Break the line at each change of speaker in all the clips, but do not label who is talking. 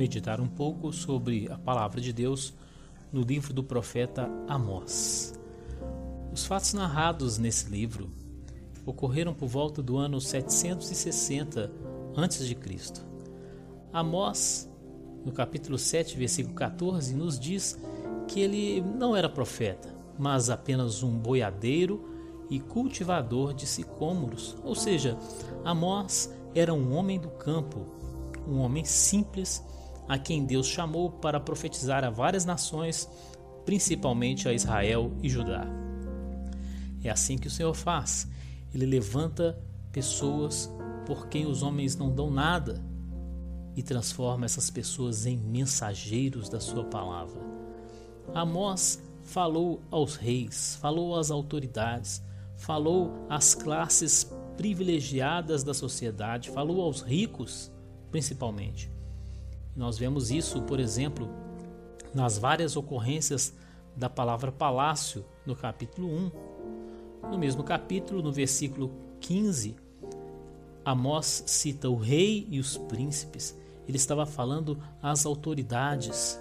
Meditar um pouco sobre a palavra de Deus no livro do profeta Amós. Os fatos narrados nesse livro ocorreram por volta do ano 760 a.C. Amós, no capítulo 7, versículo 14, nos diz que ele não era profeta, mas apenas um boiadeiro e cultivador de sicômoros, ou seja, Amós era um homem do campo, um homem simples a quem Deus chamou para profetizar a várias nações, principalmente a Israel e Judá. É assim que o Senhor faz. Ele levanta pessoas por quem os homens não dão nada e transforma essas pessoas em mensageiros da sua palavra. Amós falou aos reis, falou às autoridades, falou às classes privilegiadas da sociedade, falou aos ricos, principalmente. Nós vemos isso, por exemplo, nas várias ocorrências da palavra palácio no capítulo 1. No mesmo capítulo, no versículo 15, Amós cita o rei e os príncipes. Ele estava falando às autoridades.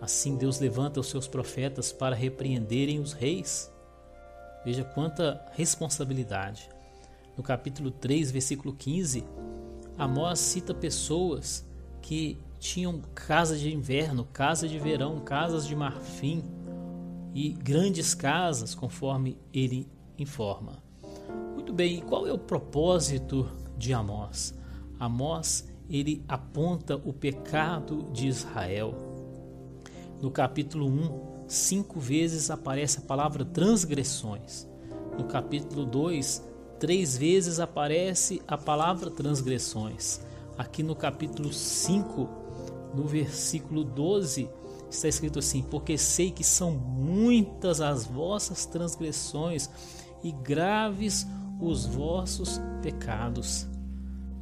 Assim, Deus levanta os seus profetas para repreenderem os reis. Veja quanta responsabilidade. No capítulo 3, versículo 15, Amós cita pessoas que tinham casa de inverno, casa de verão, casas de marfim e grandes casas, conforme ele informa. Muito bem, e qual é o propósito de Amós? Amós ele aponta o pecado de Israel. No capítulo 1, cinco vezes aparece a palavra transgressões. No capítulo 2, três vezes aparece a palavra transgressões. Aqui no capítulo 5, no versículo 12, está escrito assim: Porque sei que são muitas as vossas transgressões e graves os vossos pecados.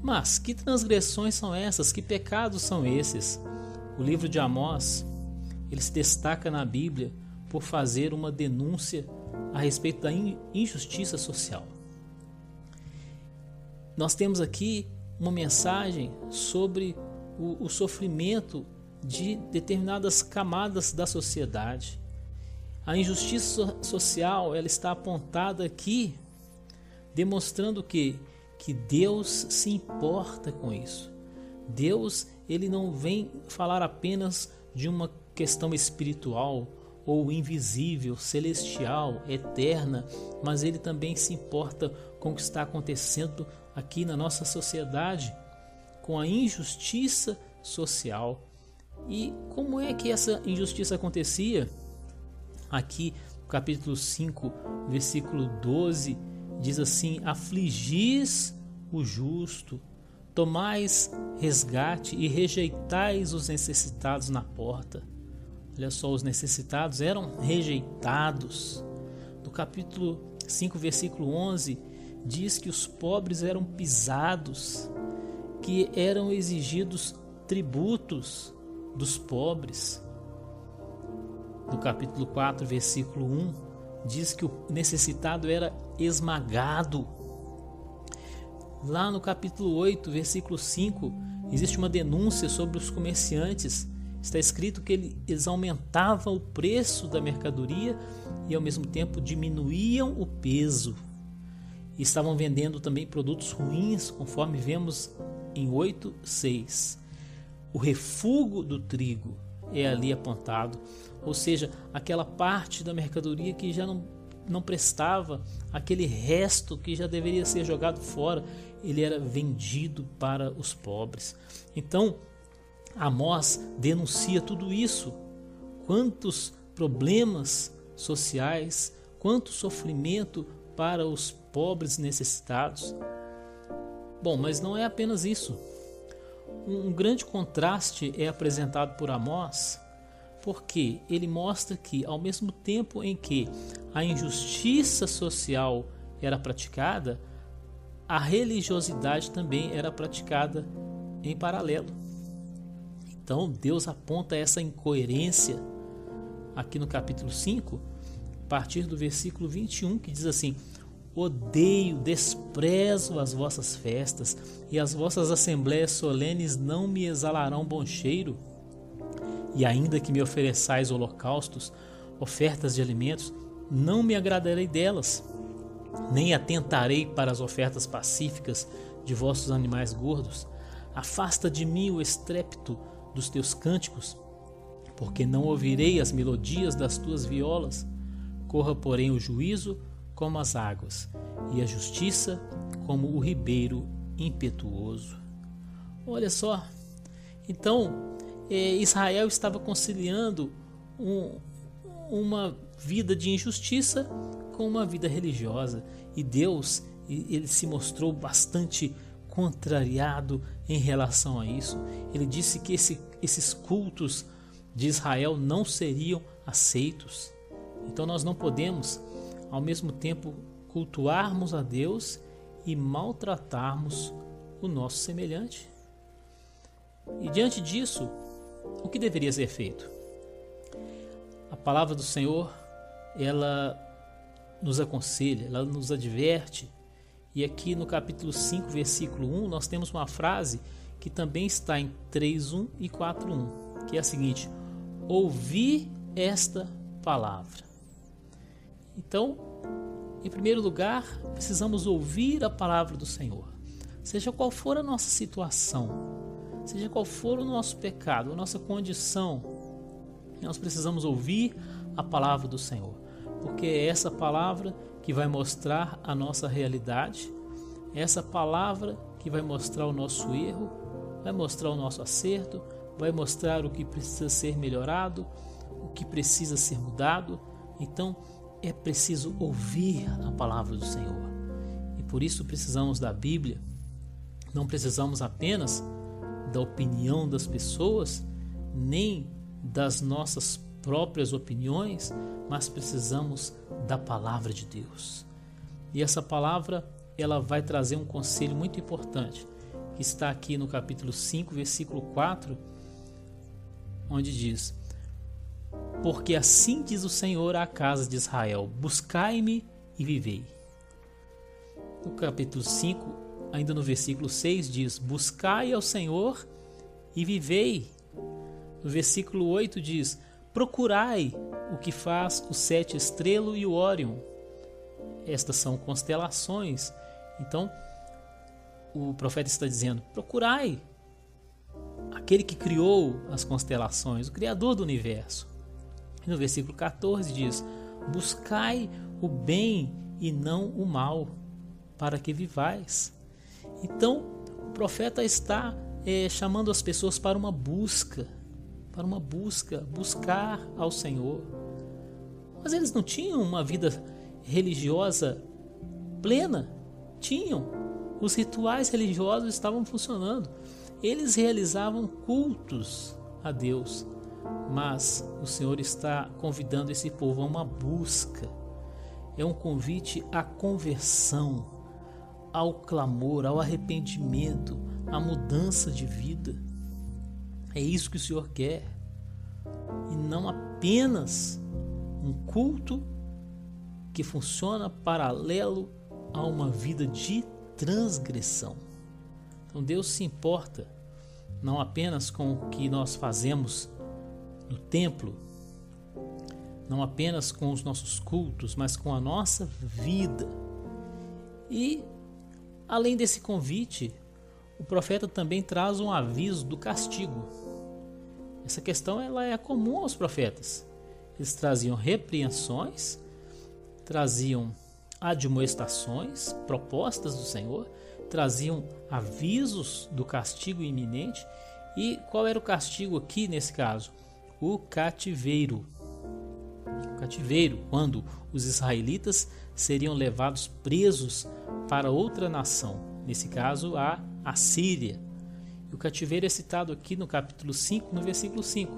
Mas que transgressões são essas? Que pecados são esses? O livro de Amós ele se destaca na Bíblia por fazer uma denúncia a respeito da injustiça social. Nós temos aqui uma mensagem sobre o, o sofrimento de determinadas camadas da sociedade. A injustiça social ela está apontada aqui, demonstrando que que Deus se importa com isso. Deus ele não vem falar apenas de uma questão espiritual ou invisível, celestial, eterna, mas ele também se importa com o que está acontecendo aqui na nossa sociedade, com a injustiça social. E como é que essa injustiça acontecia? Aqui, capítulo 5, versículo 12, diz assim: Afligis o justo, tomais resgate e rejeitais os necessitados na porta. Olha só, os necessitados eram rejeitados. No capítulo 5, versículo 11, diz que os pobres eram pisados, que eram exigidos tributos dos pobres. No capítulo 4, versículo 1, diz que o necessitado era esmagado. Lá no capítulo 8, versículo 5, existe uma denúncia sobre os comerciantes está escrito que eles aumentavam o preço da mercadoria e ao mesmo tempo diminuíam o peso. E estavam vendendo também produtos ruins, conforme vemos em 8:6. O refúgio do trigo é ali apontado, ou seja, aquela parte da mercadoria que já não, não prestava, aquele resto que já deveria ser jogado fora, ele era vendido para os pobres. Então, Amós denuncia tudo isso. Quantos problemas sociais, quanto sofrimento para os pobres necessitados. Bom, mas não é apenas isso. Um grande contraste é apresentado por Amós, porque ele mostra que, ao mesmo tempo em que a injustiça social era praticada, a religiosidade também era praticada em paralelo. Então Deus aponta essa incoerência aqui no capítulo 5, a partir do versículo 21, que diz assim: odeio, desprezo as vossas festas, e as vossas assembléias solenes não me exalarão bom cheiro. E ainda que me ofereçais holocaustos, ofertas de alimentos, não me agradarei delas, nem atentarei para as ofertas pacíficas de vossos animais gordos. Afasta de mim o estrépito dos teus cânticos, porque não ouvirei as melodias das tuas violas. Corra, porém, o juízo como as águas, e a justiça como o ribeiro impetuoso. Olha só, então é, Israel estava conciliando um, uma vida de injustiça com uma vida religiosa e Deus ele se mostrou bastante contrariado em relação a isso. Ele disse que esse, esses cultos de Israel não seriam aceitos. Então nós não podemos ao mesmo tempo cultuarmos a Deus e maltratarmos o nosso semelhante. E diante disso, o que deveria ser feito? A palavra do Senhor, ela nos aconselha, ela nos adverte. E aqui no capítulo 5, versículo 1, nós temos uma frase que também está em 3:1 e 4:1, que é a seguinte: Ouvi esta palavra. Então, em primeiro lugar, precisamos ouvir a palavra do Senhor. Seja qual for a nossa situação, seja qual for o nosso pecado, a nossa condição, nós precisamos ouvir a palavra do Senhor, porque é essa palavra que vai mostrar a nossa realidade, é essa palavra que vai mostrar o nosso erro, vai mostrar o nosso acerto, vai mostrar o que precisa ser melhorado, o que precisa ser mudado. Então, é preciso ouvir a palavra do Senhor. E por isso precisamos da Bíblia. Não precisamos apenas da opinião das pessoas, nem das nossas próprias opiniões, mas precisamos da palavra de Deus. E essa palavra, ela vai trazer um conselho muito importante, que está aqui no capítulo 5, versículo 4, onde diz: porque assim diz o Senhor à casa de Israel: Buscai-me e vivei. No capítulo 5, ainda no versículo 6, diz: Buscai ao Senhor e vivei. No versículo 8 diz: Procurai o que faz o sete estrelo e o Órion. Estas são constelações. Então, o profeta está dizendo: Procurai aquele que criou as constelações, o Criador do universo. No versículo 14 diz: Buscai o bem e não o mal, para que vivais. Então, o profeta está é, chamando as pessoas para uma busca, para uma busca, buscar ao Senhor. Mas eles não tinham uma vida religiosa plena? Tinham. Os rituais religiosos estavam funcionando. Eles realizavam cultos a Deus. Mas o Senhor está convidando esse povo a uma busca. É um convite à conversão, ao clamor, ao arrependimento, à mudança de vida. É isso que o Senhor quer. E não apenas um culto que funciona paralelo a uma vida de transgressão. Então Deus se importa não apenas com o que nós fazemos no templo, não apenas com os nossos cultos, mas com a nossa vida. E, além desse convite, o profeta também traz um aviso do castigo. Essa questão ela é comum aos profetas. Eles traziam repreensões, traziam admoestações, propostas do Senhor, traziam avisos do castigo iminente. E qual era o castigo aqui nesse caso? O cativeiro. O cativeiro, quando os israelitas seriam levados presos para outra nação, nesse caso a Assíria. O cativeiro é citado aqui no capítulo 5, no versículo 5.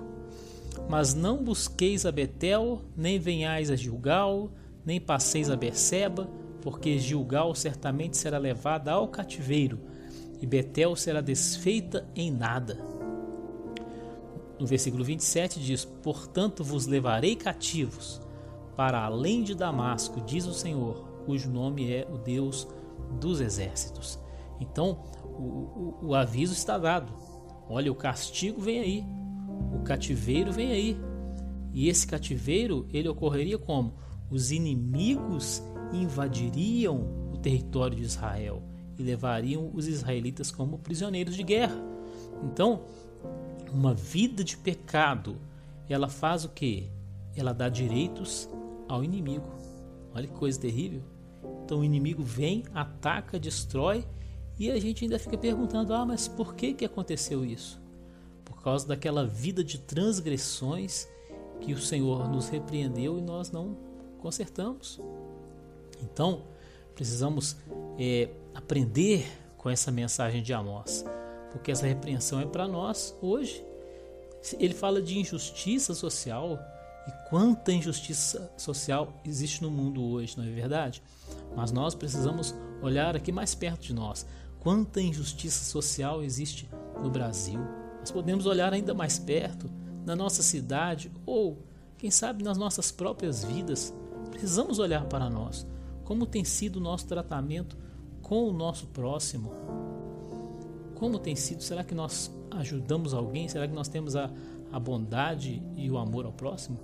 Mas não busqueis a Betel, nem venhais a Gilgal, nem passeis a Berseba, porque Gilgal certamente será levada ao cativeiro, e Betel será desfeita em nada. No versículo 27 diz: Portanto vos levarei cativos para além de Damasco, diz o Senhor, cujo nome é o Deus dos exércitos. Então, o, o, o aviso está dado. Olha, o castigo vem aí, o cativeiro vem aí. E esse cativeiro, ele ocorreria como? Os inimigos invadiriam o território de Israel e levariam os israelitas como prisioneiros de guerra. Então, uma vida de pecado, ela faz o que? Ela dá direitos ao inimigo. Olha que coisa terrível. Então o inimigo vem, ataca, destrói e a gente ainda fica perguntando: ah, mas por que, que aconteceu isso? Por causa daquela vida de transgressões que o Senhor nos repreendeu e nós não consertamos. Então, precisamos é, aprender com essa mensagem de Amós, porque essa repreensão é para nós hoje. Ele fala de injustiça social e quanta injustiça social existe no mundo hoje, não é verdade? Mas nós precisamos olhar aqui mais perto de nós. Quanta injustiça social existe no Brasil. Nós podemos olhar ainda mais perto, na nossa cidade ou, quem sabe, nas nossas próprias vidas. Precisamos olhar para nós. Como tem sido o nosso tratamento com o nosso próximo? Como tem sido? Será que nós ajudamos alguém? Será que nós temos a, a bondade e o amor ao próximo?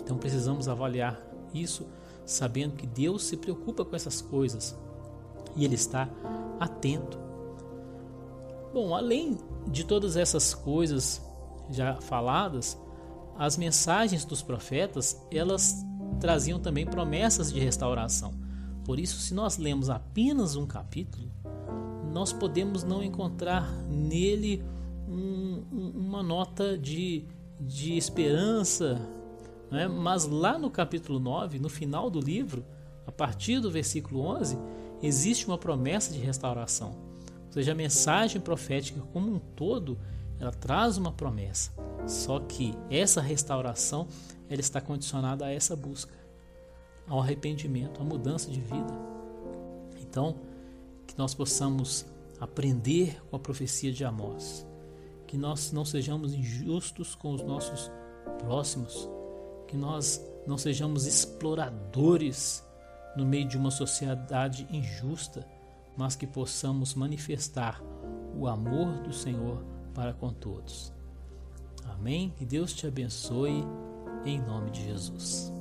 Então precisamos avaliar isso, sabendo que Deus se preocupa com essas coisas e Ele está atento. Bom, além de todas essas coisas já faladas, as mensagens dos profetas elas traziam também promessas de restauração. Por isso, se nós lemos apenas um capítulo, nós podemos não encontrar nele um, uma nota de, de esperança, né? mas lá no capítulo 9, no final do livro, a partir do versículo 11, existe uma promessa de restauração. Ou seja, a mensagem profética como um todo, ela traz uma promessa. Só que essa restauração, ela está condicionada a essa busca, ao arrependimento, à mudança de vida. Então, nós possamos aprender com a profecia de Amós, que nós não sejamos injustos com os nossos próximos, que nós não sejamos exploradores no meio de uma sociedade injusta, mas que possamos manifestar o amor do Senhor para com todos. Amém? Que Deus te abençoe em nome de Jesus.